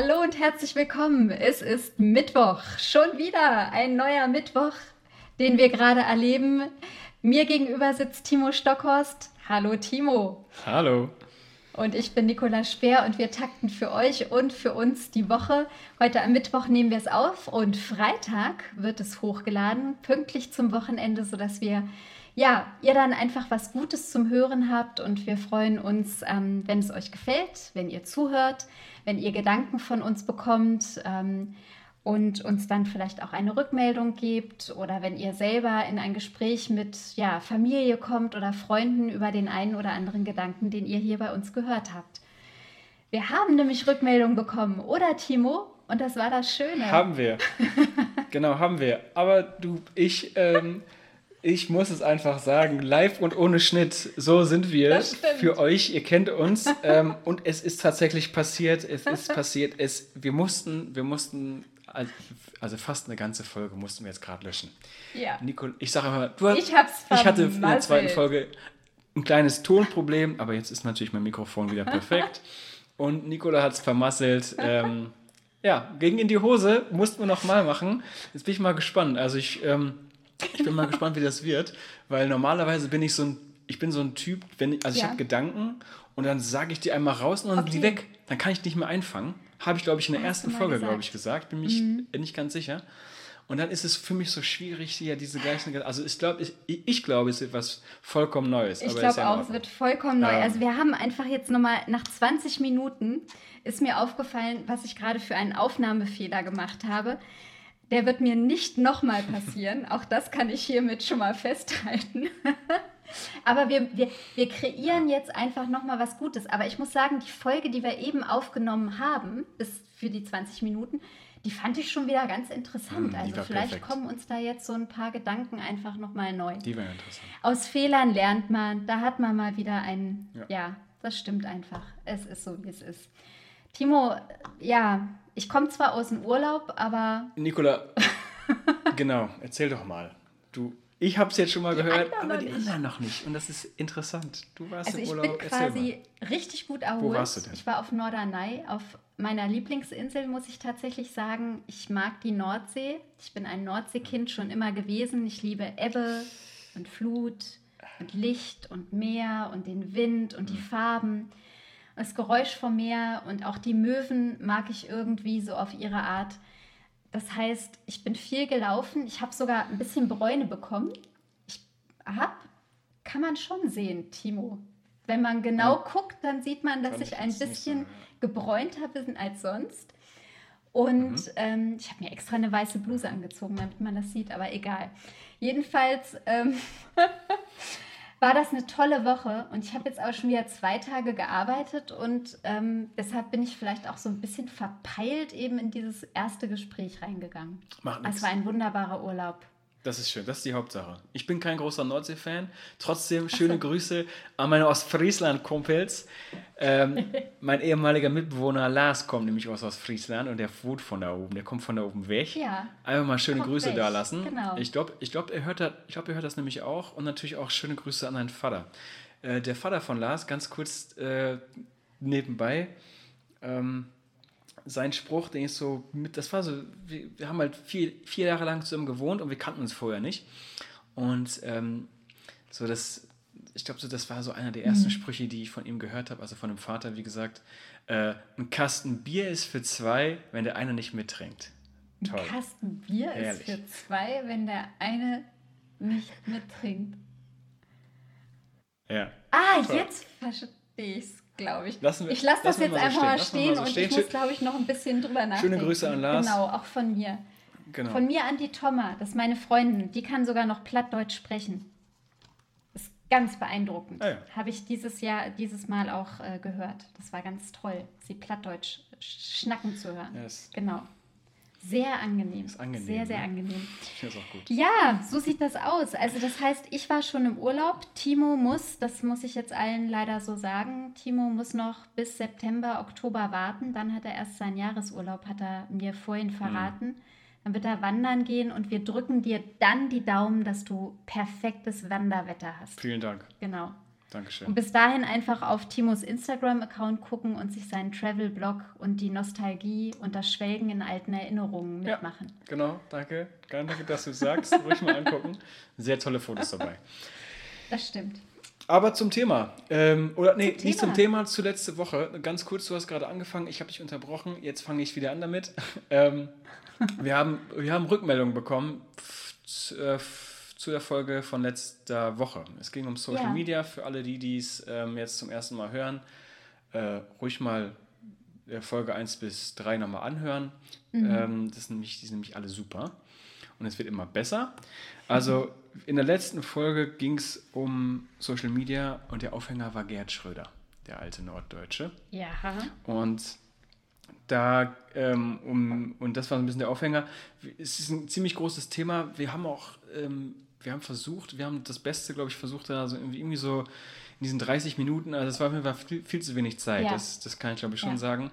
Hallo und herzlich willkommen. Es ist Mittwoch. Schon wieder ein neuer Mittwoch, den wir gerade erleben. Mir gegenüber sitzt Timo Stockhorst. Hallo Timo. Hallo. Und ich bin Nicola Speer und wir takten für euch und für uns die Woche. Heute am Mittwoch nehmen wir es auf und Freitag wird es hochgeladen, pünktlich zum Wochenende, sodass wir ja, ihr dann einfach was Gutes zum Hören habt und wir freuen uns, ähm, wenn es euch gefällt, wenn ihr zuhört, wenn ihr Gedanken von uns bekommt ähm, und uns dann vielleicht auch eine Rückmeldung gebt oder wenn ihr selber in ein Gespräch mit ja, Familie kommt oder Freunden über den einen oder anderen Gedanken, den ihr hier bei uns gehört habt. Wir haben nämlich Rückmeldung bekommen, oder Timo? Und das war das Schöne. Haben wir. genau, haben wir. Aber du, ich. Ähm ich muss es einfach sagen, live und ohne Schnitt, so sind wir für euch. Ihr kennt uns ähm, und es ist tatsächlich passiert. Es ist passiert. Es, wir mussten, wir mussten, also fast eine ganze Folge mussten wir jetzt gerade löschen. Ja. Nicole, ich sage immer, du hast, ich, hab's ich hatte in der zweiten Folge ein kleines Tonproblem, aber jetzt ist natürlich mein Mikrofon wieder perfekt und Nicola hat es vermasselt. Ähm, ja, ging in die Hose, mussten wir nochmal machen. Jetzt bin ich mal gespannt. Also ich ähm, ich bin mal gespannt, wie das wird, weil normalerweise bin ich so ein, ich bin so ein Typ, wenn ich, also ja. ich habe Gedanken und dann sage ich die einmal raus und dann okay. sind die weg. Dann kann ich die nicht mehr einfangen. Habe ich, glaube ich, in der Hast ersten Folge, glaube ich, gesagt. Bin mich mhm. nicht ganz sicher. Und dann ist es für mich so schwierig, hier diese gleichen. Also ich glaube, ich, ich glaube, es ist etwas vollkommen Neues. Ich glaube ja auch, es wird vollkommen neu. Ähm. Also wir haben einfach jetzt nochmal nach 20 Minuten ist mir aufgefallen, was ich gerade für einen Aufnahmefehler gemacht habe. Der wird mir nicht nochmal passieren. Auch das kann ich hiermit schon mal festhalten. Aber wir, wir, wir kreieren jetzt einfach nochmal was Gutes. Aber ich muss sagen, die Folge, die wir eben aufgenommen haben, bis für die 20 Minuten, die fand ich schon wieder ganz interessant. Hm, also vielleicht perfekt. kommen uns da jetzt so ein paar Gedanken einfach nochmal neu. Die wären interessant. Aus Fehlern lernt man. Da hat man mal wieder ein, ja. ja, das stimmt einfach. Es ist so, wie es ist. Timo, ja, ich komme zwar aus dem Urlaub, aber. Nicola, genau, erzähl doch mal. Du, ich habe es jetzt schon mal die gehört, aber die nicht. anderen noch nicht. Und das ist interessant. Du warst also im Urlaub. Ich bin quasi richtig gut erholt. Wo warst du denn? Ich war auf Norderney, auf meiner Lieblingsinsel, muss ich tatsächlich sagen. Ich mag die Nordsee. Ich bin ein Nordseekind schon immer gewesen. Ich liebe Ebbe und Flut und Licht und Meer und den Wind und die mhm. Farben das Geräusch vom Meer und auch die Möwen mag ich irgendwie so auf ihre Art. Das heißt, ich bin viel gelaufen. Ich habe sogar ein bisschen Bräune bekommen. Ich habe, kann man schon sehen, Timo. Wenn man genau ja. guckt, dann sieht man, dass ich ein bisschen gebräunter bin als sonst. Und mhm. ähm, ich habe mir extra eine weiße Bluse angezogen, damit man das sieht, aber egal. Jedenfalls ähm, war das eine tolle Woche und ich habe jetzt auch schon wieder zwei Tage gearbeitet und ähm, deshalb bin ich vielleicht auch so ein bisschen verpeilt eben in dieses erste Gespräch reingegangen. Macht nichts. Es war ein wunderbarer Urlaub. Das ist schön, das ist die Hauptsache. Ich bin kein großer Nordsee-Fan. Trotzdem schöne so. Grüße an meine Ostfriesland-Kumpels. Ähm, mein ehemaliger Mitbewohner Lars kommt nämlich aus Ostfriesland und der wohnt von da oben. Der kommt von da oben weg. Ja. Einfach mal schöne kommt Grüße weg. da lassen. Genau. Ich glaube, ich glaub, er, hört das, glaub, er hört das nämlich auch. Und natürlich auch schöne Grüße an deinen Vater. Äh, der Vater von Lars, ganz kurz äh, nebenbei. Ähm, sein Spruch, den ich so mit, das war so, wir, wir, haben halt vier, vier Jahre lang zusammen gewohnt und wir kannten uns vorher nicht. Und ähm, so das, ich glaube, so, das war so einer der ersten mhm. Sprüche, die ich von ihm gehört habe, also von dem Vater, wie gesagt, äh, ein Kasten Bier ist für zwei, wenn der eine nicht mittrinkt. Toll. Ein Kasten Bier Herrlich. ist für zwei, wenn der eine nicht mittrinkt. Ja. Ah, Toll. jetzt verstehe ich es glaube ich. Lassen wir, ich lasse das jetzt mal so einfach stehen. mal stehen und stehen. ich muss, glaube ich, noch ein bisschen drüber nachdenken. Schöne Grüße an Lars. Genau, auch von mir. Genau. Von mir an die Thomas, das ist meine Freundin. Die kann sogar noch Plattdeutsch sprechen. Das ist ganz beeindruckend. Ah, ja. Habe ich dieses Jahr, dieses Mal auch äh, gehört. Das war ganz toll, sie Plattdeutsch schnacken zu hören. Yes. Genau. Sehr angenehm. Ist angenehm. Sehr, sehr ne? angenehm. Ich auch gut. Ja, so sieht das aus. Also das heißt, ich war schon im Urlaub. Timo muss, das muss ich jetzt allen leider so sagen, Timo muss noch bis September, Oktober warten. Dann hat er erst seinen Jahresurlaub, hat er mir vorhin verraten. Mhm. Dann wird er wandern gehen und wir drücken dir dann die Daumen, dass du perfektes Wanderwetter hast. Vielen Dank. Genau. Dankeschön. Und bis dahin einfach auf Timos Instagram-Account gucken und sich seinen Travel-Blog und die Nostalgie und das Schwelgen in alten Erinnerungen mitmachen. Ja, genau, danke. Danke, dass du es sagst. Ruhig mal angucken. Sehr tolle Fotos dabei. Das stimmt. Aber zum Thema. Ähm, oder nee, Zum nicht zum Thema. Zu letzte Woche. Ganz kurz, du hast gerade angefangen, ich habe dich unterbrochen, jetzt fange ich wieder an damit. Ähm, wir, haben, wir haben Rückmeldungen bekommen f- zu, äh, zu der Folge von letzter Woche. Es ging um Social Ja. Media. Für alle, die dies ähm, jetzt zum ersten Mal hören, äh, ruhig mal äh, Folge 1 bis 3 nochmal anhören. Ähm, das sind nämlich, die sind nämlich alle super. Und es wird immer besser. Also in der letzten Folge ging es um Social Media und der Aufhänger war Gerd Schröder, der alte Norddeutsche. Ja. Und da, ähm, um, und das war so ein bisschen der Aufhänger. Es ist ein ziemlich großes Thema. Wir haben auch, ähm, wir haben versucht, wir haben das Beste, glaube ich, versucht, da so irgendwie, irgendwie so in diesen 30 Minuten, also es war Fall viel, viel zu wenig Zeit, Ja. das, das kann ich glaube ich schon Ja. sagen.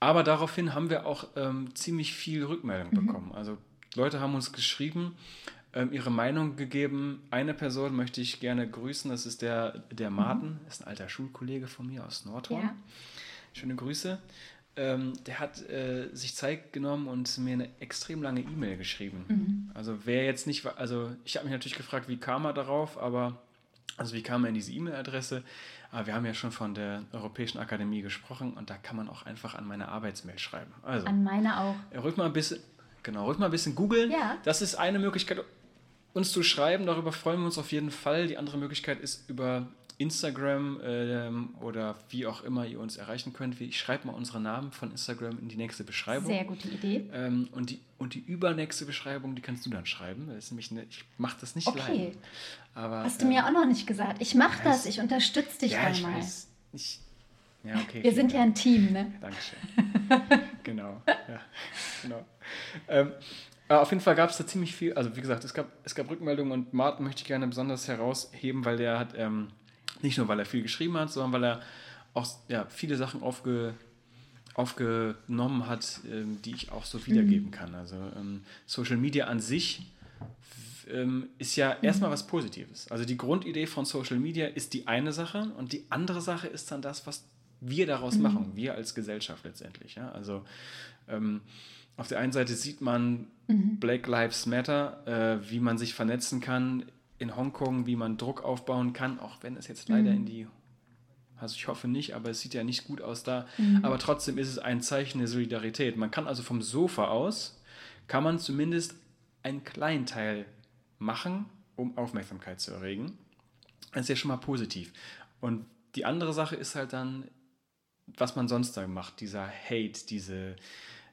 Aber daraufhin haben wir auch ähm, ziemlich viel Rückmeldung bekommen. Also Leute haben uns geschrieben, ähm, ihre Meinung gegeben. Eine Person möchte ich gerne grüßen, das ist der, der Martin, ist ein alter Schulkollege von mir aus Nordhorn. Ja. Schöne Grüße. Ähm, der hat äh, sich Zeit genommen und mir eine extrem lange E-Mail geschrieben. Also wer jetzt nicht, also ich habe mich natürlich gefragt, wie kam er darauf, aber also wie kam er in diese E-Mail-Adresse? Aber wir haben ja schon von der Europäischen Akademie gesprochen und da kann man auch einfach an meine Arbeitsmail schreiben. Also An meine auch. äh, ruhig mal ein bisschen, genau, ruhig mal ein bisschen googeln. Ja. Das ist eine Möglichkeit, uns zu schreiben. Darüber freuen wir uns auf jeden Fall. Die andere Möglichkeit ist über Instagram ähm, oder wie auch immer ihr uns erreichen könnt. Ich schreibe mal unsere Namen von Instagram in die nächste Beschreibung. Sehr gute Idee. Ähm, und, die, und die übernächste Beschreibung, die kannst du dann schreiben. Das ist nämlich eine, ich mache das nicht Okay. allein. Aber, Hast du ähm, mir auch noch nicht gesagt. Ich mache das. Ich unterstütze dich ja, da ich mal. weiß. Ich, ja, okay. Wir sind ja Dank. ein Team, ne? Dankeschön. genau. Ja, genau. Ähm, auf jeden Fall gab es da ziemlich viel, also wie gesagt, es gab, es gab Rückmeldungen und Martin möchte ich gerne besonders herausheben, weil der hat, ähm, nicht nur weil er viel geschrieben hat, sondern weil er auch ja, viele Sachen aufge, aufgenommen hat, ähm, die ich auch so wiedergeben kann. Also ähm, Social Media an sich ähm, ist ja erstmal was Positives. Also die Grundidee von Social Media ist die eine Sache und die andere Sache ist dann das, was wir daraus machen, wir als Gesellschaft letztendlich. Ja? Also ähm, auf der einen Seite sieht man Black Lives Matter, äh, wie man sich vernetzen kann in Hongkong, wie man Druck aufbauen kann, auch wenn es jetzt leider in die also ich hoffe nicht, aber es sieht ja nicht gut aus da. Aber trotzdem ist es ein Zeichen der Solidarität. Man kann also vom Sofa aus, kann man zumindest einen kleinen Teil machen, um Aufmerksamkeit zu erregen. Das ist ja schon mal positiv. Und die andere Sache ist halt dann, was man sonst da macht, dieser Hate, diese,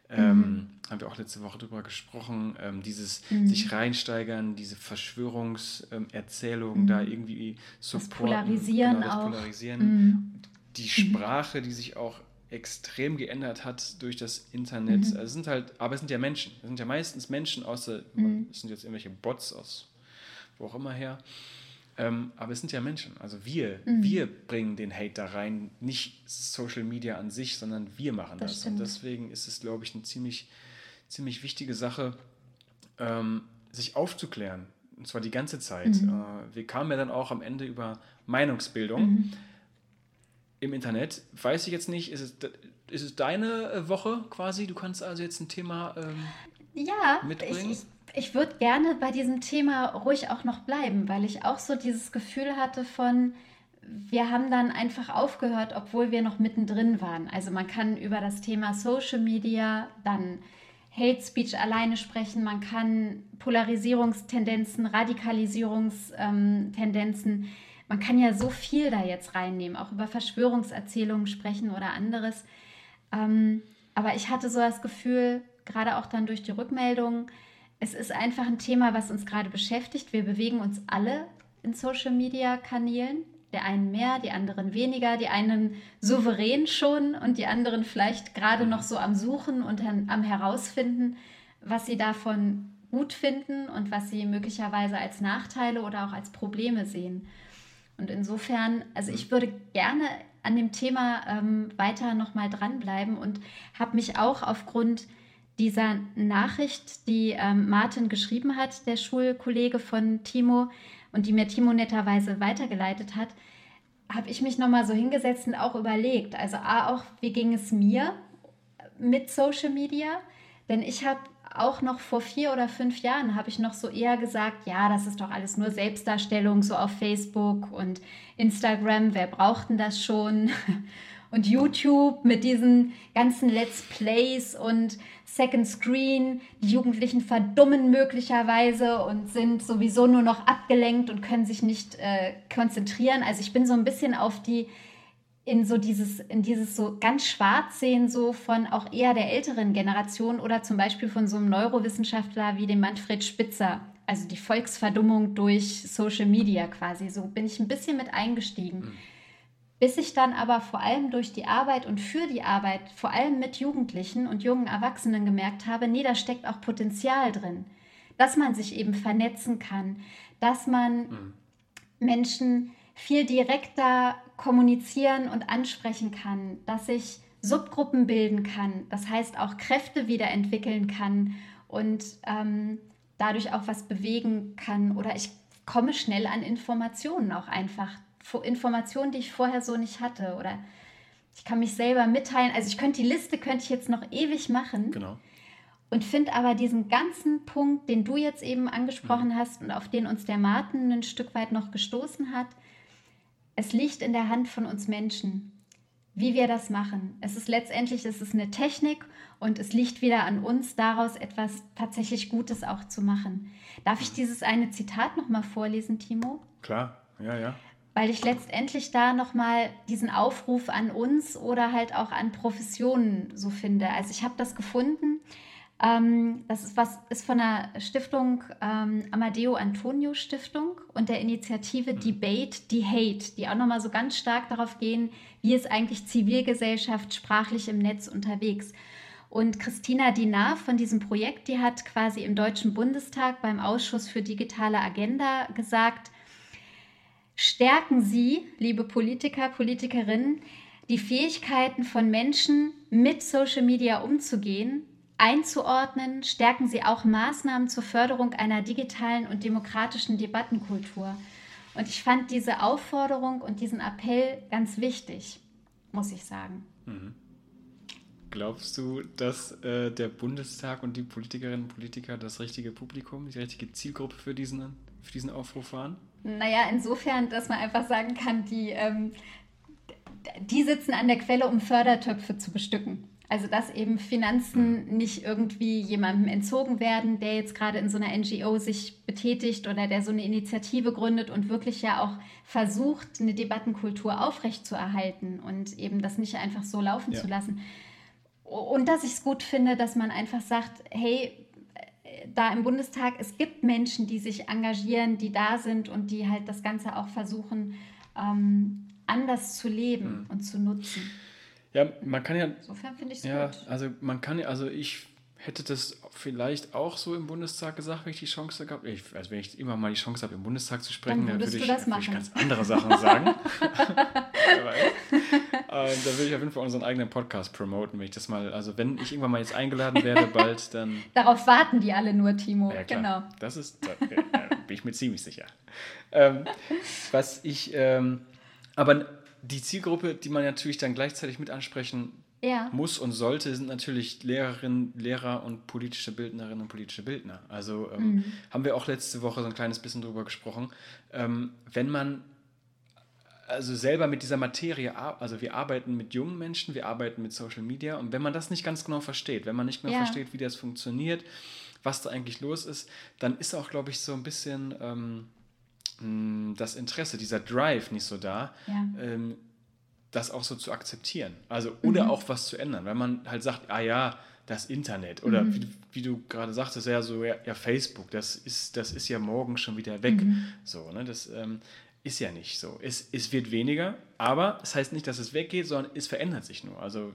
ähm, haben wir auch letzte Woche drüber gesprochen, ähm, dieses sich reinsteigern, diese Verschwörungserzählungen da irgendwie supporten. Polarisieren genau, das auch. Polarisieren. Die Sprache, die sich auch extrem geändert hat durch das Internet. Also es sind halt, aber es sind ja Menschen. Es sind ja meistens Menschen, außer es sind jetzt irgendwelche Bots aus wo auch immer her. Ähm, aber es sind ja Menschen. Also wir, wir bringen den Hate da rein, nicht Social Media an sich, sondern wir machen Das das. Und deswegen ist es, glaube ich, eine ziemlich, ziemlich wichtige Sache, ähm, sich aufzuklären. Und zwar die ganze Zeit. Äh, wir kamen ja dann auch am Ende über Meinungsbildung im Internet. Weiß ich jetzt nicht, ist es, ist es deine äh, Woche quasi? Du kannst also jetzt ein Thema. Ähm, Ja, mitbringen? ich, ich, ich würde gerne bei diesem Thema ruhig auch noch bleiben, weil ich auch so dieses Gefühl hatte von, wir haben dann einfach aufgehört, obwohl wir noch mittendrin waren. Also man kann über das Thema Social Media, dann Hate Speech alleine sprechen, man kann Polarisierungstendenzen, Radikalisierungstendenzen, man kann ja so viel da jetzt reinnehmen, auch über Verschwörungserzählungen sprechen oder anderes. Ähm, aber ich hatte so das Gefühl, gerade auch dann durch die Rückmeldungen, es ist einfach ein Thema, was uns gerade beschäftigt. Wir bewegen uns alle in Social-Media-Kanälen. Der einen mehr, die anderen weniger, die einen souverän schon und die anderen vielleicht gerade noch so am Suchen und am Herausfinden, was sie davon gut finden und was sie möglicherweise als Nachteile oder auch als Probleme sehen. Und insofern, also ich würde gerne an dem Thema ähm, weiter nochmal dranbleiben und habe mich auch aufgrund dieser Nachricht, die ähm, Martin geschrieben hat, der Schulkollege von Timo und die mir Timo netterweise weitergeleitet hat, habe ich mich nochmal so hingesetzt und auch überlegt. Also A, auch, wie ging es mir mit Social Media? Denn ich habe auch noch vor vier oder fünf Jahren habe ich noch so eher gesagt, ja, das ist doch alles nur Selbstdarstellung, so auf Facebook und Instagram, wer braucht denn das schon? Und YouTube mit diesen ganzen Let's Plays und Second Screen. Die Jugendlichen verdummen möglicherweise und sind sowieso nur noch abgelenkt und können sich nicht äh, konzentrieren. Also ich bin so ein bisschen auf die in so dieses, in dieses so ganz schwarz sehen, so von auch eher der älteren Generation oder zum Beispiel von so einem Neurowissenschaftler wie dem Manfred Spitzer. Also die Volksverdummung durch Social Media quasi. So bin ich ein bisschen mit eingestiegen. Mhm. Bis ich dann aber vor allem durch die Arbeit und für die Arbeit, vor allem mit Jugendlichen und jungen Erwachsenen gemerkt habe, nee, da steckt auch Potenzial drin. Dass man sich eben vernetzen kann, dass man mhm. Menschen viel direkter kommunizieren und ansprechen kann, dass ich Subgruppen bilden kann, das heißt auch Kräfte wiederentwickeln kann und ähm, dadurch auch was bewegen kann oder ich komme schnell an Informationen auch einfach. Informationen, die ich vorher so nicht hatte oder ich kann mich selber mitteilen. Also ich könnte die Liste könnte ich jetzt noch ewig machen. Genau. Und finde aber diesen ganzen Punkt, den du jetzt eben angesprochen mhm. hast und auf den uns der Martin ein Stück weit noch gestoßen hat, es liegt in der Hand von uns Menschen, wie wir das machen. Es ist letztendlich, es ist eine Technik und es liegt wieder an uns, daraus etwas tatsächlich Gutes auch zu machen. Darf ich dieses eine Zitat nochmal vorlesen, Timo? Klar, ja, ja. Weil ich letztendlich da nochmal diesen Aufruf an uns oder halt auch an Professionen so finde. Also ich habe das gefunden ähm, das ist was ist von der Stiftung ähm, Amadeo Antonio Stiftung und der Initiative mhm. Debate the Hate, die auch nochmal so ganz stark darauf gehen, wie ist eigentlich Zivilgesellschaft sprachlich im Netz unterwegs. Und Christina Dinar von diesem Projekt, die hat quasi im Deutschen Bundestag beim Ausschuss für digitale Agenda gesagt, stärken Sie, liebe Politiker, Politikerinnen, die Fähigkeiten von Menschen, mit Social Media umzugehen einzuordnen, stärken sie auch Maßnahmen zur Förderung einer digitalen und demokratischen Debattenkultur. Und ich fand diese Aufforderung und diesen Appell ganz wichtig, muss ich sagen. Mhm. Glaubst du, dass äh, der Bundestag und die Politikerinnen und Politiker das richtige Publikum, die richtige Zielgruppe für diesen, für diesen Aufruf waren? Naja, insofern, dass man einfach sagen kann, die, ähm, die sitzen an der Quelle, um Fördertöpfe zu bestücken. Also dass eben Finanzen nicht irgendwie jemandem entzogen werden, der jetzt gerade in so einer NGO sich betätigt oder der so eine Initiative gründet und wirklich ja auch versucht, eine Debattenkultur aufrechtzuerhalten und eben das nicht einfach so laufen ja. zu lassen. Und dass ich es gut finde, dass man einfach sagt, hey, da im Bundestag, es gibt Menschen, die sich engagieren, die da sind und die halt das Ganze auch versuchen, ähm, anders zu leben mhm. und zu nutzen. Ja, man kann ja. Insofern finde ich es ja, gut. Also man kann ja, also ich hätte das vielleicht auch so im Bundestag gesagt, wenn ich die Chance gehabt ich, Also wenn ich immer mal die Chance habe, im Bundestag zu sprechen, dann, dann würde ich, würd ich, ganz andere Sachen sagen. Aber, äh, da würde ich auf jeden Fall unseren eigenen Podcast promoten, wenn ich das mal, also wenn ich irgendwann mal jetzt eingeladen werde, bald, dann. Darauf warten die alle nur, Timo. Ja, genau. Das ist, da bin ich mir ziemlich sicher. Ähm, was ich, ähm, aber die Zielgruppe, die man natürlich dann gleichzeitig mit ansprechen ja. muss und sollte, sind natürlich Lehrerinnen, Lehrer und politische Bildnerinnen und politische Bildner. Also ähm, mhm. haben wir auch letzte Woche so ein kleines bisschen drüber gesprochen. Ähm, wenn man also selber mit dieser Materie, also wir arbeiten mit jungen Menschen, wir arbeiten mit Social Media und wenn man das nicht ganz genau versteht, wenn man nicht mehr ja. versteht, wie das funktioniert, was da eigentlich los ist, dann ist auch, glaube ich, so ein bisschen ähm, hm, das Interesse, dieser Drive nicht so da, ja. ähm, das auch so zu akzeptieren. Also, oder mhm. auch was zu ändern, weil man halt sagt, ah ja, das Internet oder mhm. wie, wie, du gerade sagtest, ja so, ja, ja, Facebook, das ist, das ist ja morgen schon wieder weg. Mhm. So, ne, das ähm, ist ja nicht so. Es, es wird weniger, aber es das heißt nicht, dass es weggeht, sondern es verändert sich nur. Also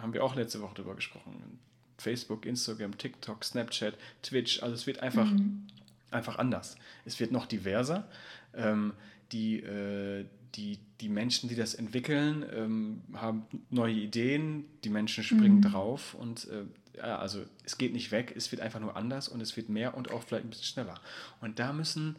haben wir auch letzte Woche darüber gesprochen. Facebook, Instagram, TikTok, Snapchat, Twitch, also es wird einfach mhm einfach anders. Es wird noch diverser. Ähm, die, äh, die, die Menschen, die das entwickeln, ähm, haben neue Ideen, die Menschen springen mhm. drauf und äh, ja, also es geht nicht weg, es wird einfach nur anders und es wird mehr und auch vielleicht ein bisschen schneller. Und da müssen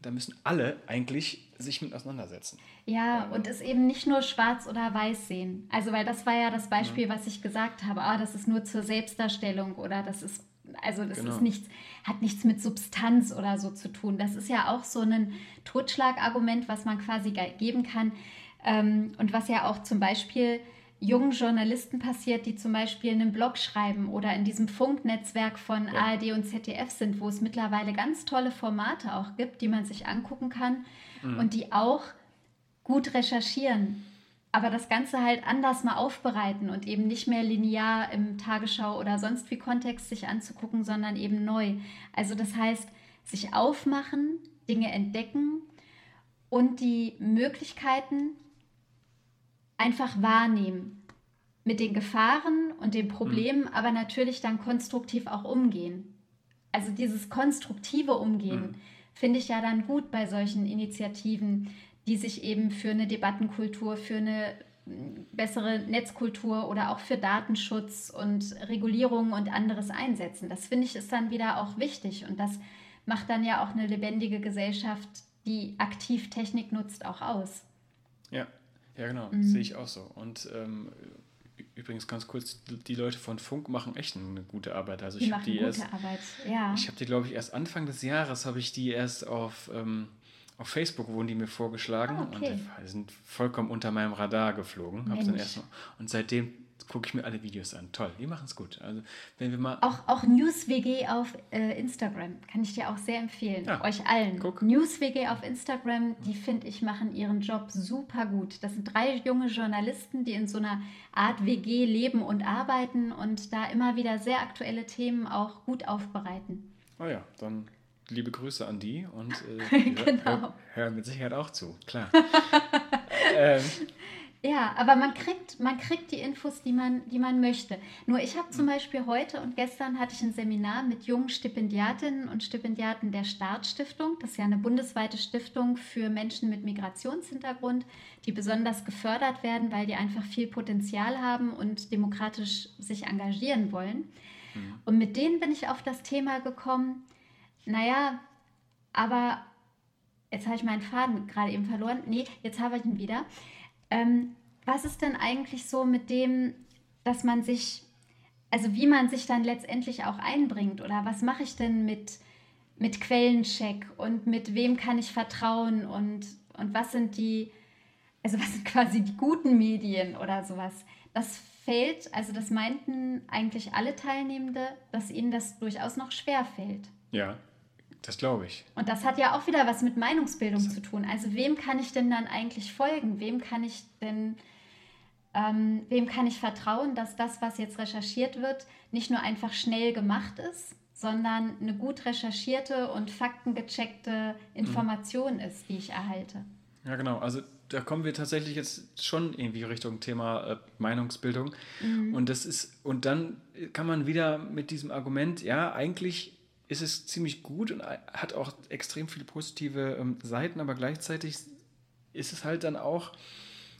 da müssen alle eigentlich sich mit auseinandersetzen. Ja, und es eben nicht nur schwarz oder weiß sehen. Also, weil das war ja das Beispiel, ja. was ich gesagt habe. Ah, das ist nur zur Selbstdarstellung oder das ist, also das genau. ist nichts, hat nichts mit Substanz oder so zu tun. Das ist ja auch so ein Totschlagargument, was man quasi geben kann. Ähm, und was ja auch zum Beispiel jungen Journalisten passiert, die zum Beispiel einen Blog schreiben oder in diesem Funknetzwerk von ja. ARD und ZDF sind, wo es mittlerweile ganz tolle Formate auch gibt, die man sich angucken kann mhm. und die auch gut recherchieren, aber das Ganze halt anders mal aufbereiten und eben nicht mehr linear im Tagesschau oder sonst wie Kontext sich anzugucken, sondern eben neu. Also das heißt, sich aufmachen, Dinge entdecken und die Möglichkeiten einfach wahrnehmen. Mit den Gefahren und den Problemen, mhm. aber natürlich dann konstruktiv auch umgehen. Also dieses konstruktive Umgehen mhm. finde ich ja dann gut bei solchen Initiativen, die sich eben für eine Debattenkultur, für eine mm, bessere Netzkultur oder auch für Datenschutz und Regulierung und anderes einsetzen. Das finde ich ist dann wieder auch wichtig und das macht dann ja auch eine lebendige Gesellschaft, die aktiv Technik nutzt, auch aus. Ja, ja, genau, mhm. sehe ich auch so. Und ähm, übrigens ganz kurz, die Leute von Funk machen echt eine gute Arbeit. Also die ich machen die gute erst, Arbeit, ja. Ich habe die, glaube ich, erst Anfang des Jahres habe ich die erst auf, ähm, auf Facebook wurden die mir vorgeschlagen ah, okay. und die sind vollkommen unter meinem Radar geflogen. Und seitdem gucke ich mir alle Videos an. Toll, die machen es gut. Also wenn wir mal auch auch NewsWG auf äh, Instagram kann ich dir auch sehr empfehlen. Ja, euch allen. Guck. NewsWG auf Instagram, die finde ich machen ihren Job super gut. Das sind drei junge Journalisten, die in so einer Art WG leben und arbeiten und da immer wieder sehr aktuelle Themen auch gut aufbereiten. Oh ja, dann liebe Grüße an die und äh, genau. hören hör mit Sicherheit auch zu, klar. ähm, ja, aber man kriegt, man kriegt die Infos, die man, die man möchte. Nur ich habe zum mhm. Beispiel heute und gestern hatte ich ein Seminar mit jungen Stipendiatinnen und Stipendiaten der Startstiftung. Das ist ja eine bundesweite Stiftung für Menschen mit Migrationshintergrund, die besonders gefördert werden, weil die einfach viel Potenzial haben und demokratisch sich engagieren wollen. Mhm. Und mit denen bin ich auf das Thema gekommen, naja, aber jetzt habe ich meinen Faden gerade eben verloren. Nee, jetzt habe ich ihn wieder. Ähm, was ist denn eigentlich so mit dem, dass man sich, also wie man sich dann letztendlich auch einbringt oder was mache ich denn mit, mit Quellencheck und mit wem kann ich vertrauen und, und was sind die, also was sind quasi die guten Medien oder sowas. Das fällt, also das meinten eigentlich alle Teilnehmende, dass ihnen das durchaus noch schwer fällt. Ja, das glaube ich. Und das hat ja auch wieder was mit Meinungsbildung das zu tun. Also wem kann ich denn dann eigentlich folgen? Wem kann ich denn, ähm, wem kann ich vertrauen, dass das, was jetzt recherchiert wird, nicht nur einfach schnell gemacht ist, sondern eine gut recherchierte und faktengecheckte Information mhm. ist, die ich erhalte. Ja, genau. Also da kommen wir tatsächlich jetzt schon irgendwie Richtung Thema äh, Meinungsbildung. Mhm. Und das ist, und dann kann man wieder mit diesem Argument, ja, eigentlich ist es ziemlich gut und hat auch extrem viele positive ähm, Seiten, aber gleichzeitig ist es halt dann auch,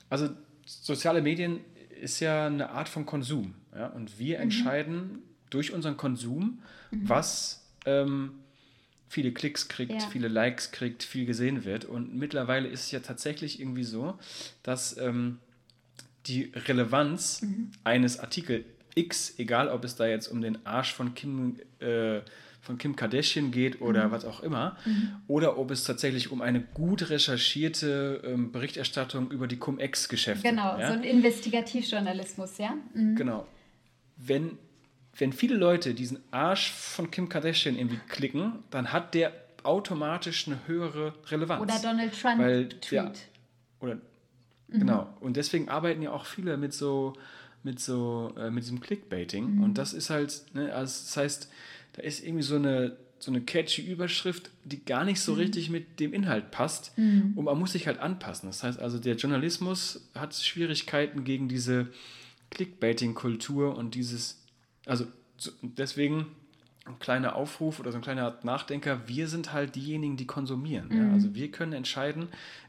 also soziale Medien ist ja eine Art von Konsum. Ja? Und wir mhm. entscheiden durch unseren Konsum, mhm. was ähm, viele Klicks kriegt, ja. viele Likes kriegt, viel gesehen wird. Und mittlerweile ist es ja tatsächlich irgendwie so, dass ähm, die Relevanz mhm. eines Artikel X, egal ob es da jetzt um den Arsch von Kim äh, von Kim Kardashian geht oder mhm. was auch immer, mhm. oder ob es tatsächlich um eine gut recherchierte ähm, Berichterstattung über die Cum-Ex-Geschäfte geht. Genau, ja? so ein Investigativjournalismus, ja. Mhm. Genau. Wenn, wenn viele Leute diesen Arsch von Kim Kardashian irgendwie klicken, dann hat der automatisch eine höhere Relevanz. Oder Donald Trump weil der, oder mhm. genau. Und deswegen arbeiten ja auch viele mit so mit so äh, mit diesem Clickbaiting mhm. und das ist halt ne, also das heißt da ist irgendwie so eine, so eine catchy Überschrift, die gar nicht so mhm. richtig mit dem Inhalt passt. Mhm. Und man muss sich halt anpassen. Das heißt also, der Journalismus hat Schwierigkeiten gegen diese Clickbaiting-Kultur und dieses, also deswegen ein kleiner Aufruf oder so ein kleiner Nachdenker, wir sind halt diejenigen, die konsumieren. Mhm. Ja? Also wir können entscheiden,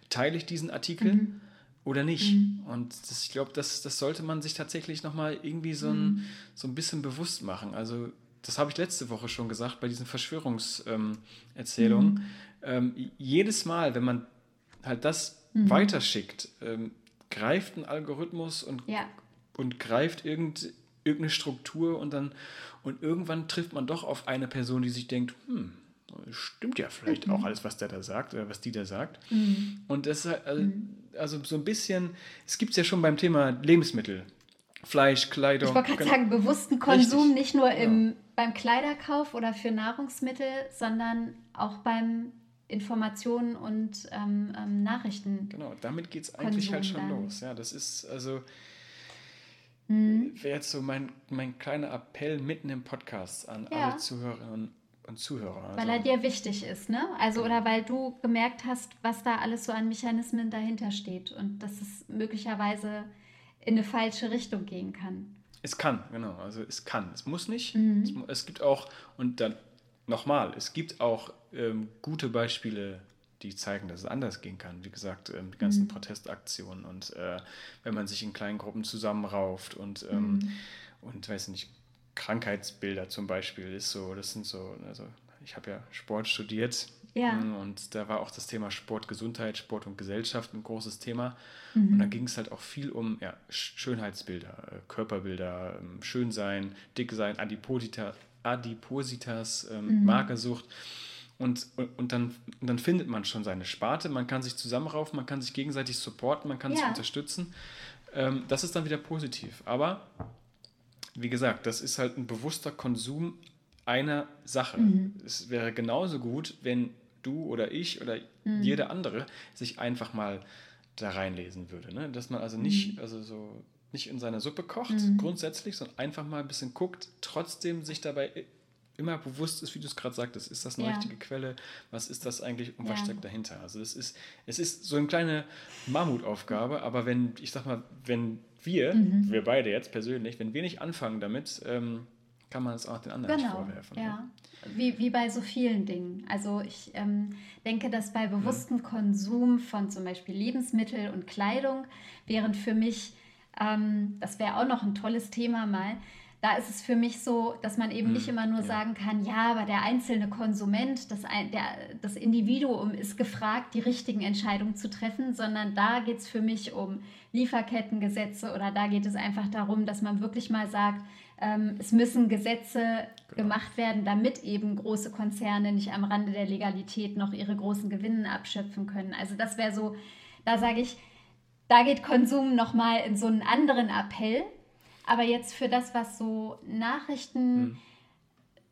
teile ich diesen Artikel mhm. oder nicht. Mhm. Und das, ich glaube, das, das sollte man sich tatsächlich nochmal irgendwie so ein, mhm. so ein bisschen bewusst machen. Also das habe ich letzte Woche schon gesagt bei diesen Verschwörungserzählungen. Mhm. ähm, jedes Mal, wenn man halt das mhm. weiterschickt, ähm, greift ein Algorithmus und, ja. und greift irgend, irgendeine Struktur und dann und irgendwann trifft man doch auf eine Person, die sich denkt, hm, stimmt ja vielleicht mhm. auch alles, was der da sagt oder was die da sagt. Mhm. Und das also, mhm. also so ein bisschen, es gibt es ja schon beim Thema Lebensmittel. Fleisch, Kleidung. Ich wollte gerade sagen, bewussten Konsum Richtig. nicht nur im, ja. Beim Kleiderkauf oder für Nahrungsmittel, sondern auch beim Informationen und ähm, ähm, Nachrichten. Genau, damit geht es eigentlich halt schon dann. los. Ja, das ist also mhm. wäre jetzt so mein, mein kleiner Appell mitten im Podcast an ja. alle Zuhörerinnen und Zuhörer. Also weil er dir wichtig ist, ne? Also oder weil du gemerkt hast, was da alles so an Mechanismen dahinter steht und dass es möglicherweise in eine falsche Richtung gehen kann. Es kann, genau. Also es kann. Es muss nicht. Mhm. Es, es, gibt auch, und dann nochmal, es gibt auch ähm, gute Beispiele, die zeigen, dass es anders gehen kann. Wie gesagt, ähm, die ganzen mhm. Protestaktionen und äh, wenn man sich in kleinen Gruppen zusammenrauft und, ähm, mhm. und weiß nicht, Krankheitsbilder zum Beispiel ist so, das sind so, also ich habe ja Sport studiert ja. Mm, und da war auch das Thema Sport, Gesundheit, Sport und Gesellschaft ein großes Thema. Mhm. Und da ging es halt auch viel um ja, Schönheitsbilder, äh, Körperbilder, ähm, Schönsein, Dicksein, Adiposita, Adipositas, ähm, mhm. Magersucht. Und, und, und, dann, und dann findet man schon seine Sparte, man kann sich zusammenraufen, man kann sich gegenseitig supporten, man kann ja. sich unterstützen. Ähm, das ist dann wieder positiv. Aber wie gesagt, das ist halt ein bewusster Konsum einer Sache. Mhm. Es wäre genauso gut, wenn du oder ich oder mhm. jeder andere sich einfach mal da reinlesen würde. Ne? Dass man also nicht, mhm. also so nicht in seiner Suppe kocht, mhm. grundsätzlich, sondern einfach mal ein bisschen guckt, trotzdem sich dabei immer bewusst ist, wie du es gerade sagtest, ist das eine ja. richtige Quelle? Was ist das eigentlich und was steckt dahinter? Also es ist, es ist so eine kleine Mammutaufgabe, aber wenn, ich sag mal, wenn wir, mhm. wir beide jetzt persönlich, wenn wir nicht anfangen damit, ähm, kann man es auch den anderen genau, vorwerfen. Ja. Ne? Wie, wie bei so vielen Dingen. Also ich ähm, denke, dass bei bewusstem mhm. Konsum von zum Beispiel Lebensmittel und Kleidung, während für mich, ähm, das wäre auch noch ein tolles Thema mal, da ist es für mich so, dass man eben nicht hm, immer nur ja. sagen kann, ja, aber der einzelne Konsument, das, der, das Individuum ist gefragt, die richtigen Entscheidungen zu treffen, sondern da geht es für mich um Lieferkettengesetze oder da geht es einfach darum, dass man wirklich mal sagt, ähm, es müssen Gesetze genau. gemacht werden, damit eben große Konzerne nicht am Rande der Legalität noch ihre großen Gewinne abschöpfen können. Also das wäre so, da sage ich, da geht Konsum nochmal in so einen anderen Appell aber jetzt für das, was so Nachrichten, hm.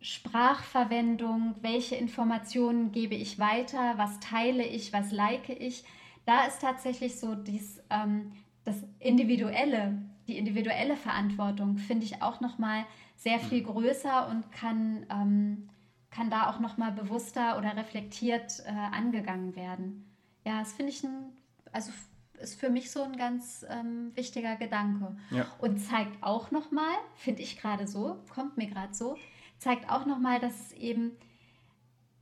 Sprachverwendung, welche Informationen gebe ich weiter, was teile ich, was like ich, da ist tatsächlich so dies, ähm, das individuelle, die individuelle Verantwortung finde ich auch noch mal sehr viel hm. größer und kann ähm, kann da auch noch mal bewusster oder reflektiert äh, angegangen werden. Ja, das finde ich ein, also ist für mich so ein ganz ähm, wichtiger Gedanke. Ja. Und zeigt auch nochmal, finde ich gerade so, kommt mir gerade so, zeigt auch nochmal, dass es eben,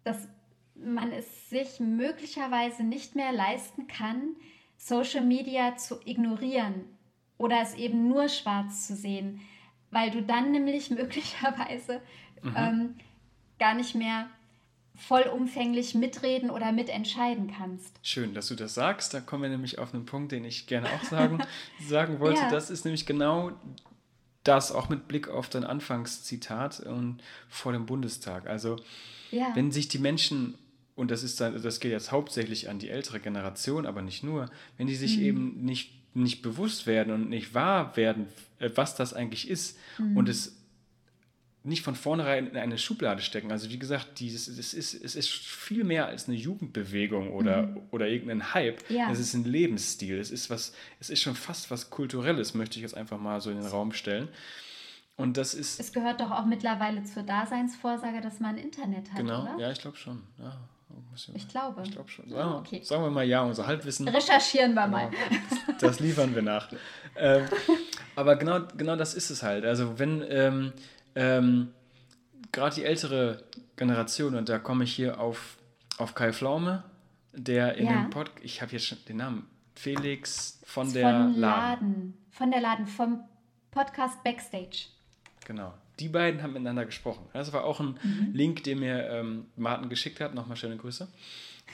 dass man es sich möglicherweise nicht mehr leisten kann, Social Media zu ignorieren oder es eben nur schwarz zu sehen, weil du dann nämlich möglicherweise mhm. ähm, gar nicht mehr vollumfänglich mitreden oder mitentscheiden kannst. Schön, dass du das sagst. Da kommen wir nämlich auf einen Punkt, den ich gerne auch sagen, sagen wollte. Ja. Das ist nämlich genau das, auch mit Blick auf dein Anfangszitat und vor dem Bundestag. Also, ja. wenn sich die Menschen, und das, ist dann, das geht jetzt hauptsächlich an die ältere Generation, aber nicht nur, wenn die sich mhm. eben nicht, nicht bewusst werden und nicht wahr werden, äh, was das eigentlich ist mhm. und es nicht von vornherein in eine Schublade stecken. Also wie gesagt, dieses, es, ist, es ist viel mehr als eine Jugendbewegung oder, mhm. oder irgendein Hype. Ja. Es ist ein Lebensstil. Es ist, was, es ist schon fast was Kulturelles, möchte ich jetzt einfach mal so in den Raum stellen. Und das ist. Es gehört doch auch mittlerweile zur Daseinsvorsage, dass man Internet hat. Genau, oder? ja, ich glaube schon. Ja. Ich glaube. Ich glaube schon. Sagen, okay. sagen, wir mal ja, unser Halbwissen. Recherchieren wir mal. Das, das liefern wir nach. ähm, aber genau, genau das ist es halt. Also wenn, ähm, ähm, gerade die ältere Generation, und da komme ich hier auf, auf Kai Pflaume, der in ja. dem Pod, ich habe jetzt schon den Namen, Felix von der von Laden. Laden. Von der Laden, vom Podcast Backstage. Genau. Die beiden haben miteinander gesprochen. Das war auch ein mhm. Link, den mir ähm, Martin geschickt hat. Nochmal schöne Grüße.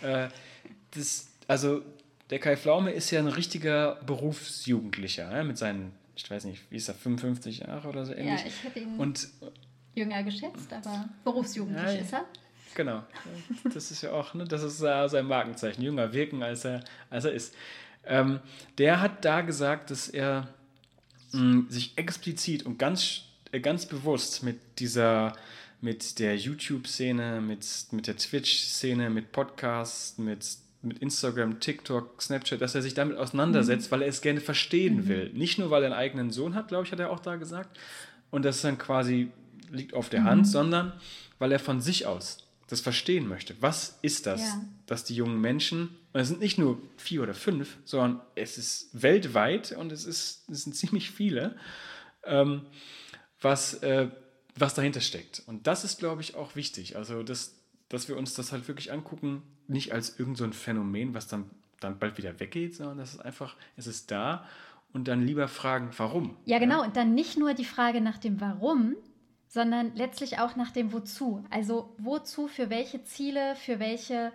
Äh, das, also der Kai Pflaume ist ja ein richtiger Berufsjugendlicher ja, mit seinen, ich weiß nicht, wie ist er, 55 Jahre oder so ähnlich. Ja, ich hätte ihn Und jünger geschätzt, aber berufsjugendlich Ja, ja. ist er. Genau. Das ist ja auch, ne, das ist sein Markenzeichen. Jünger wirken, als er, als er ist. Ähm, der hat da gesagt, dass er mh, sich explizit und ganz, ganz bewusst mit dieser, mit der YouTube-Szene, mit, mit der Twitch-Szene, mit Podcasts, mit, mit Instagram, TikTok, Snapchat, dass er sich damit auseinandersetzt, weil er es gerne verstehen will. Nicht nur, weil er einen eigenen Sohn hat, glaube ich, hat er auch da gesagt. Und das dann quasi liegt auf der Hand, sondern weil er von sich aus das verstehen möchte. Was ist das, Ja. dass die jungen Menschen, und es sind nicht nur vier oder fünf, sondern es ist weltweit und es, ist, es sind ziemlich viele, ähm, was, äh, was dahinter steckt. Und das ist, glaube ich, auch wichtig. Also, dass, dass wir uns das halt wirklich angucken, nicht als irgend so ein Phänomen, was dann, dann bald wieder weggeht, sondern das ist einfach, es ist da und dann lieber fragen, warum. Ja, genau. Und dann nicht nur die Frage nach dem Warum, sondern letztlich auch nach dem Wozu. Also wozu, für welche Ziele, für welche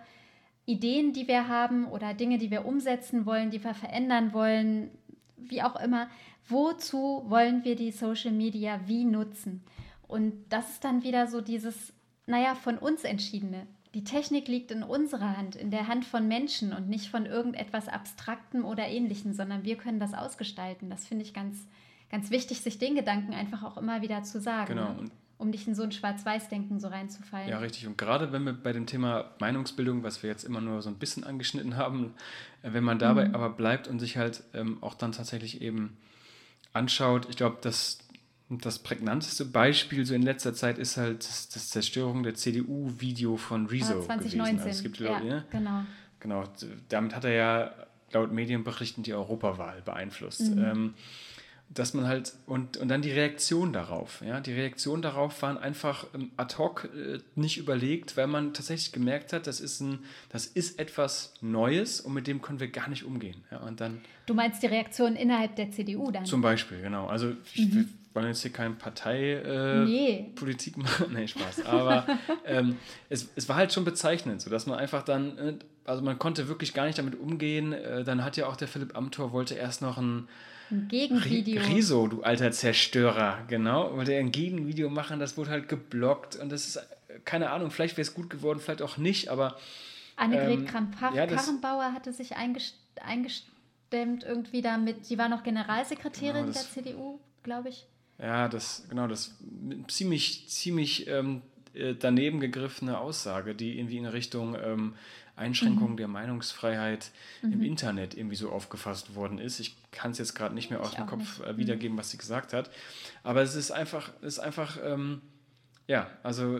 Ideen, die wir haben oder Dinge, die wir umsetzen wollen, die wir verändern wollen, wie auch immer. Wozu wollen wir die Social Media wie nutzen? Und das ist dann wieder so dieses, naja, von uns entschiedene. Die Technik liegt in unserer Hand, in der Hand von Menschen und nicht von irgendetwas Abstraktem oder Ähnlichem, sondern wir können das ausgestalten. Das finde ich ganz, ganz wichtig, sich den Gedanken einfach auch immer wieder zu sagen, Genau. Und um nicht in so ein Schwarz-Weiß-Denken so reinzufallen. Ja, richtig. Und gerade wenn wir bei dem Thema Meinungsbildung, was wir jetzt immer nur so ein bisschen angeschnitten haben, äh, wenn man dabei aber bleibt und sich halt ähm, auch dann tatsächlich eben anschaut, ich glaube, das, das prägnanteste Beispiel so in letzter Zeit ist halt das, das Zerstörung der CDU-Video von Ah, Rezo 2019. gewesen. Also es gibt ja, Leute, ne? genau. Genau, damit hat er ja laut Medienberichten die Europawahl beeinflusst. Mhm. Ähm, dass man halt, und, und dann die Reaktion darauf. Ja? Die Reaktion darauf waren einfach ähm, ad hoc äh, nicht überlegt, weil man tatsächlich gemerkt hat, das ist, ein, das ist etwas Neues und mit dem können wir gar nicht umgehen. Ja? Und dann Du meinst die Reaktion innerhalb der CDU dann? zum Beispiel, genau. Also ich, wir wollen jetzt hier keine Partei äh, Nee. Machen. nee, Spaß. Aber ähm, es, es war halt schon bezeichnend, so dass man einfach dann, äh, also man konnte wirklich gar nicht damit umgehen. Äh, dann hat ja auch der Philipp Amthor wollte erst noch ein Ein Gegenvideo. Riso, du alter Zerstörer, genau, wollte er ein Gegenvideo machen, das wurde halt geblockt und das ist, äh, keine Ahnung, vielleicht wäre es gut geworden, vielleicht auch nicht, aber Annegret Ähm, Kramp-Karrenbauer ja, hatte sich eingest eingestemmt irgendwie damit. Die war noch Generalsekretärin Genau, das- der CDU, glaube ich. Ja, das, genau, das ziemlich, ziemlich ähm, äh, daneben gegriffene Aussage, die irgendwie in Richtung ähm, Einschränkung Mhm. der Meinungsfreiheit im Internet irgendwie so aufgefasst worden ist. Ich kann es jetzt gerade nicht mehr aus Ich dem Kopf nicht. Mhm. äh, wiedergeben, was sie gesagt hat. Aber es ist einfach, es ist einfach, ähm, ja, also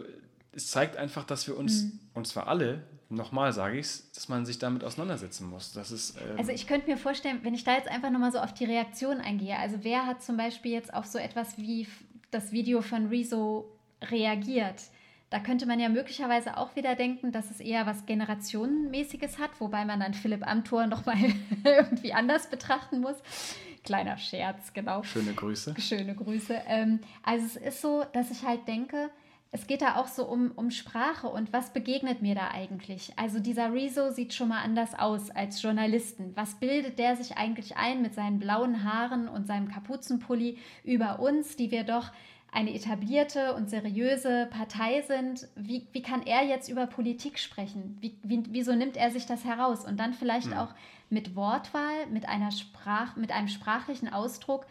es zeigt einfach, dass wir uns, Mhm. und zwar alle, nochmal sage ich es, dass man sich damit auseinandersetzen muss. Das ist, ähm, Also ich könnte mir vorstellen, wenn ich da jetzt einfach nochmal so auf die Reaktion eingehe, also wer hat zum Beispiel jetzt auf so etwas wie das Video von Rezo reagiert? Da könnte man ja möglicherweise auch wieder denken, dass es eher was Generationenmäßiges hat, wobei man dann Philipp Amthor nochmal irgendwie anders betrachten muss. Kleiner Scherz, genau. schöne Grüße. Schöne Grüße. Ähm, also es ist so, dass ich halt denke, es geht da auch so um, um Sprache und was begegnet mir da eigentlich? Also dieser Rezo sieht schon mal anders aus als Journalisten. Was bildet der sich eigentlich ein mit seinen blauen Haaren und seinem Kapuzenpulli über uns, die wir doch eine etablierte und seriöse Partei sind? Wie, wie kann er jetzt über Politik sprechen? Wie, wie, wieso nimmt er sich das heraus? Und dann vielleicht auch mit Wortwahl, mit einer Sprach, mit einem sprachlichen Ausdruck,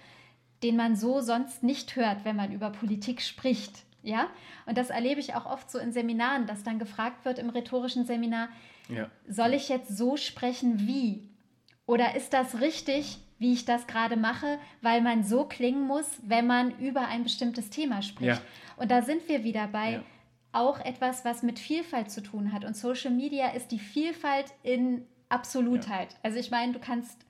den man so sonst nicht hört, wenn man über Politik spricht. Ja? Und das erlebe ich auch oft so in Seminaren, dass dann gefragt wird im rhetorischen Seminar, Ja. soll ich jetzt so sprechen wie? Oder ist das richtig, wie ich das gerade mache, weil man so klingen muss, wenn man über ein bestimmtes Thema spricht? Ja. Und da sind wir wieder bei Ja. auch etwas, was mit Vielfalt zu tun hat. Und Social Media ist die Vielfalt in Absolutheit. Also ich meine, du kannst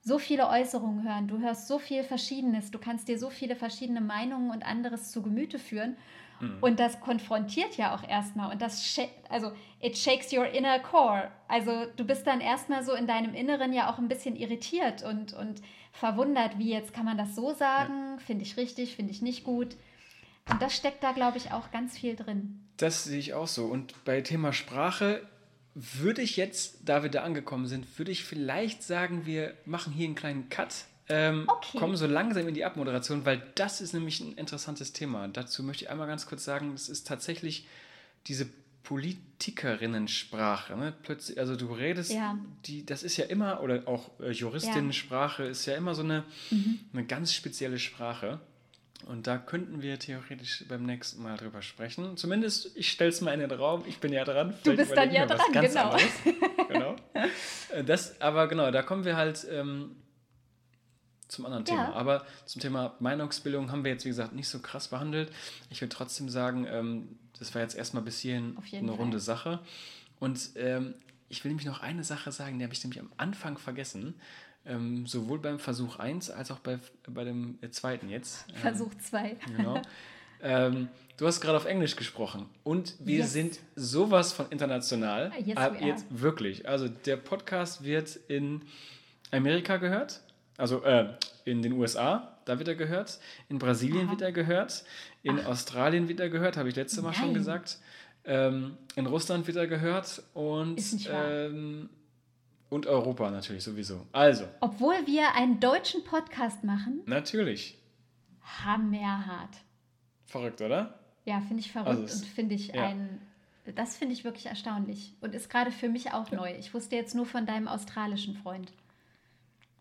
so viele Äußerungen hören, du hörst so viel Verschiedenes, du kannst dir so viele verschiedene Meinungen und anderes zu Gemüte führen. Und das konfrontiert ja auch erstmal und das, also it shakes your inner core. Also du bist dann erstmal so in deinem Inneren ja auch ein bisschen irritiert und, und verwundert, wie jetzt kann man das so sagen, finde ich richtig, finde ich nicht gut. Und das steckt da, glaube ich, auch ganz viel drin. Das sehe ich auch so. Und bei Thema Sprache würde ich jetzt, da wir da angekommen sind, würde ich vielleicht sagen, wir machen hier einen kleinen Cut. Ähm, Okay. Kommen so langsam in die Abmoderation, weil das ist nämlich ein interessantes Thema. Dazu möchte ich einmal ganz kurz sagen, es ist tatsächlich diese Politikerinnensprache. Ne? Plötzlich, also du redest, Ja. die, das ist ja immer, oder auch äh, Juristinnensprache ist ja immer so eine, Mhm. eine ganz spezielle Sprache. Und da könnten wir theoretisch beim nächsten Mal drüber sprechen. Zumindest, ich stelle es mal in den Raum, ich bin ja dran. Vielleicht bist dann ja dran, genau. genau. Äh, Das, aber genau, da kommen wir halt ähm, zum anderen Ja. Thema. Aber zum Thema Meinungsbildung haben wir jetzt, wie gesagt, nicht so krass behandelt. Ich will trotzdem sagen, ähm, das war jetzt erstmal bis hierhin eine Fall. runde Sache. Und ähm, ich will nämlich noch eine Sache sagen, die habe ich nämlich am Anfang vergessen. Ähm, sowohl beim Versuch 1 als auch bei, bei dem äh, zweiten jetzt. Ähm, Versuch 2. Genau. ähm, du hast gerade auf Englisch gesprochen und wir Yes. sind sowas von international. Yes, Ab are. jetzt wirklich. Also der Podcast wird in Amerika gehört, also äh, in den USA, da wird er gehört. In Brasilien Aha. wird er gehört. In Australien wird er gehört, habe ich letzte Mal schon Nein. gesagt. Ähm, in Russland wird er gehört und, ähm, und Europa natürlich sowieso. Also, Obwohl wir einen deutschen Podcast machen, natürlich. hammerhart. Verrückt, oder? Ja, finde ich verrückt Also und finde ich ja. ein. Das finde ich wirklich erstaunlich und ist gerade für mich auch neu. Ich wusste jetzt nur von deinem australischen Freund.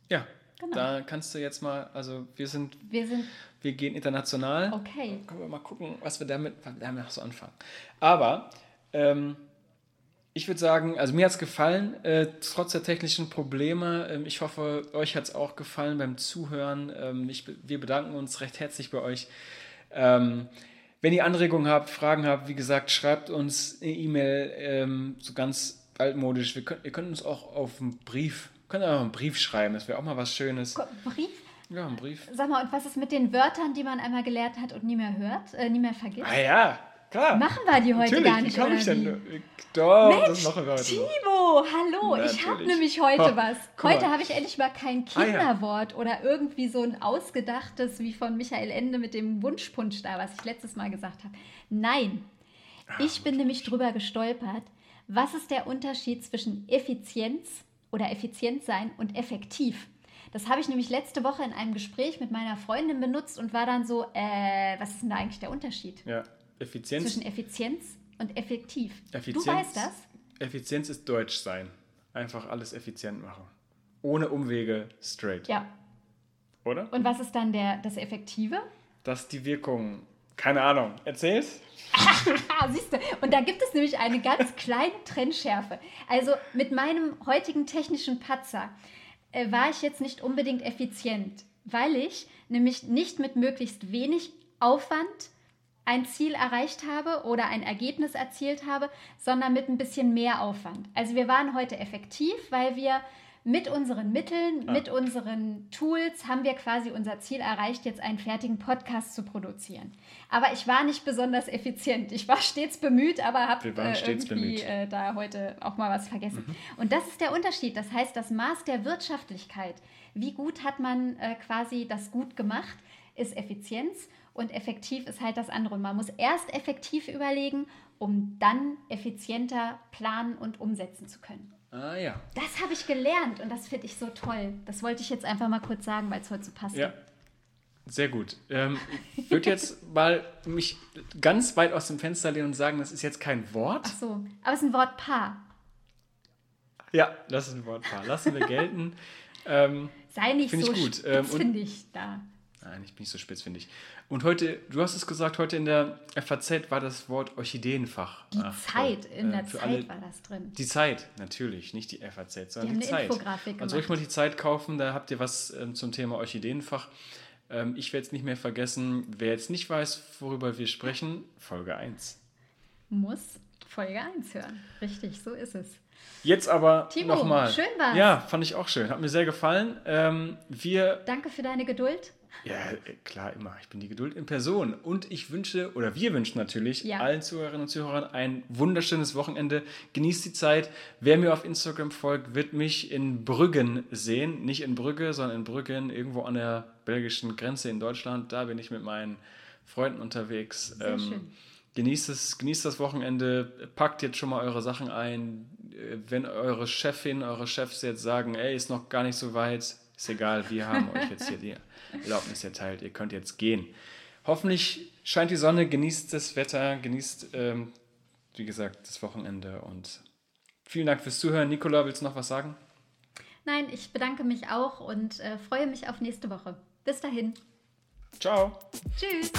Ja, Genau. da kannst du jetzt mal, also wir sind, Wir sind wir gehen international. okay. Können wir mal gucken, was wir damit, was wir damit so anfangen. Aber ähm, ich würde sagen, also mir hat es gefallen, äh, trotz der technischen Probleme. Ähm, ich hoffe, euch hat es auch gefallen beim Zuhören. Ähm, ich, wir bedanken uns recht herzlich bei euch. Ähm, wenn ihr Anregungen habt, Fragen habt, wie gesagt, schreibt uns eine E-Mail, ähm, so ganz altmodisch. Wir können, ihr könnt uns auch auf einen Brief, könnt auch einen Brief schreiben, das wäre auch mal was Schönes. Brief? Ja, ein Brief. Sag mal, und was ist mit den Wörtern, die man einmal gelernt hat und nie mehr hört, äh, nie mehr vergisst? Ah ja, klar. Machen wir die heute Natürlich, gar nicht, wie komme ich denn? wie? Doch, Mensch, das machen wir heute. Timo, hallo, ich habe Natürlich. nämlich heute was. mal. Heute habe ich endlich mal kein Ah, ja. Kinderwort oder irgendwie so ein ausgedachtes wie von Michael Ende mit dem Wunschpunsch da, was ich letztes Mal gesagt habe. Nein, Ah, ich bin nämlich drüber gestolpert. Was ist der Unterschied zwischen Effizienz oder effizient sein und effektiv? Das habe ich nämlich letzte Woche in einem Gespräch mit meiner Freundin benutzt und war dann so, äh, was ist denn da eigentlich der Unterschied Ja, Effizienz. zwischen Effizienz und effektiv? Effizienz. Du weißt das? Effizienz ist Deutsch sein. Einfach alles effizient machen. Ohne Umwege, straight. Ja. Oder? Und was ist dann der, das Effektive? Dass die Wirkung, keine Ahnung, erzählst? Ah, siehst du. Und da gibt es nämlich eine ganz kleine Trennschärfe. Also mit meinem heutigen technischen Patzer äh, war ich jetzt nicht unbedingt effizient, weil ich nämlich nicht mit möglichst wenig Aufwand ein Ziel erreicht habe oder ein Ergebnis erzielt habe, sondern mit ein bisschen mehr Aufwand. Also wir waren heute effektiv, weil wir mit unseren Mitteln, mit unseren Tools haben wir quasi unser Ziel erreicht, jetzt einen fertigen Podcast zu produzieren. Aber ich war nicht besonders effizient. Ich war stets bemüht, aber habe äh, irgendwie äh, da heute auch mal was vergessen. Und das ist der Unterschied. Das heißt, das Maß der Wirtschaftlichkeit, wie gut hat man äh, quasi das gut gemacht, ist Effizienz und effektiv ist halt das andere. Und man muss erst effektiv überlegen, um dann effizienter planen und umsetzen zu können. Ah ja. Das habe ich gelernt und das finde ich so toll. Das wollte ich jetzt einfach mal kurz sagen, weil es heute so passt. Ja. Sehr gut. Ähm, ich würde jetzt mal mich ganz weit aus dem Fenster lehnen und sagen, das ist jetzt kein Wort. Ach so, aber es ist ein Wort Paar. Ja, das ist ein Wortpaar. Lassen wir gelten. ähm, Sei nicht so ich gut, ähm, finde ich da. Nein, ich bin nicht so spitz, finde ich. Und heute, du hast es gesagt, heute in der FAZ war das Wort Orchideenfach. Die Ach, Zeit, toll. in der Äh, für Zeit alle- war das drin. Die Zeit, natürlich, nicht die FAZ, sondern die, eine Zeit. Infografik Also ruhig mal die Zeit kaufen, da habt ihr was ähm, zum Thema Orchideenfach. Ähm, ich werde es nicht mehr vergessen. Wer jetzt nicht weiß, worüber wir sprechen, Folge 1. Muss Folge 1 hören. Richtig, so ist es. Jetzt aber Timo, nochmal. schön war's. Ja, fand ich auch schön. Hat mir sehr gefallen. Ähm, wir Danke für deine Geduld. Ja, äh, klar, immer. Ich bin die Geduld in Person. Und ich wünsche, oder wir wünschen natürlich Ja. allen Zuhörerinnen und Zuhörern ein wunderschönes Wochenende. Genießt die Zeit. Wer mir auf Instagram folgt, wird mich in Brüggen sehen. Nicht in Brügge, sondern in Brüggen, irgendwo an der belgischen Grenze in Deutschland. Da bin ich mit meinen Freunden unterwegs. Sehr schön. genießt, es, genießt das Wochenende, packt jetzt schon mal eure Sachen ein. Wenn eure Chefin, eure Chefs jetzt sagen, ey, ist noch gar nicht so weit, ist egal, wir haben euch jetzt hier die Erlaubnis erteilt, ihr könnt jetzt gehen. Hoffentlich scheint die Sonne, genießt das Wetter, genießt, ähm, wie gesagt, das Wochenende und vielen Dank fürs Zuhören. Nicola, willst du noch was sagen? Nein, ich bedanke mich auch und äh, freue mich auf nächste Woche. Bis dahin. Ciao. Tschüss.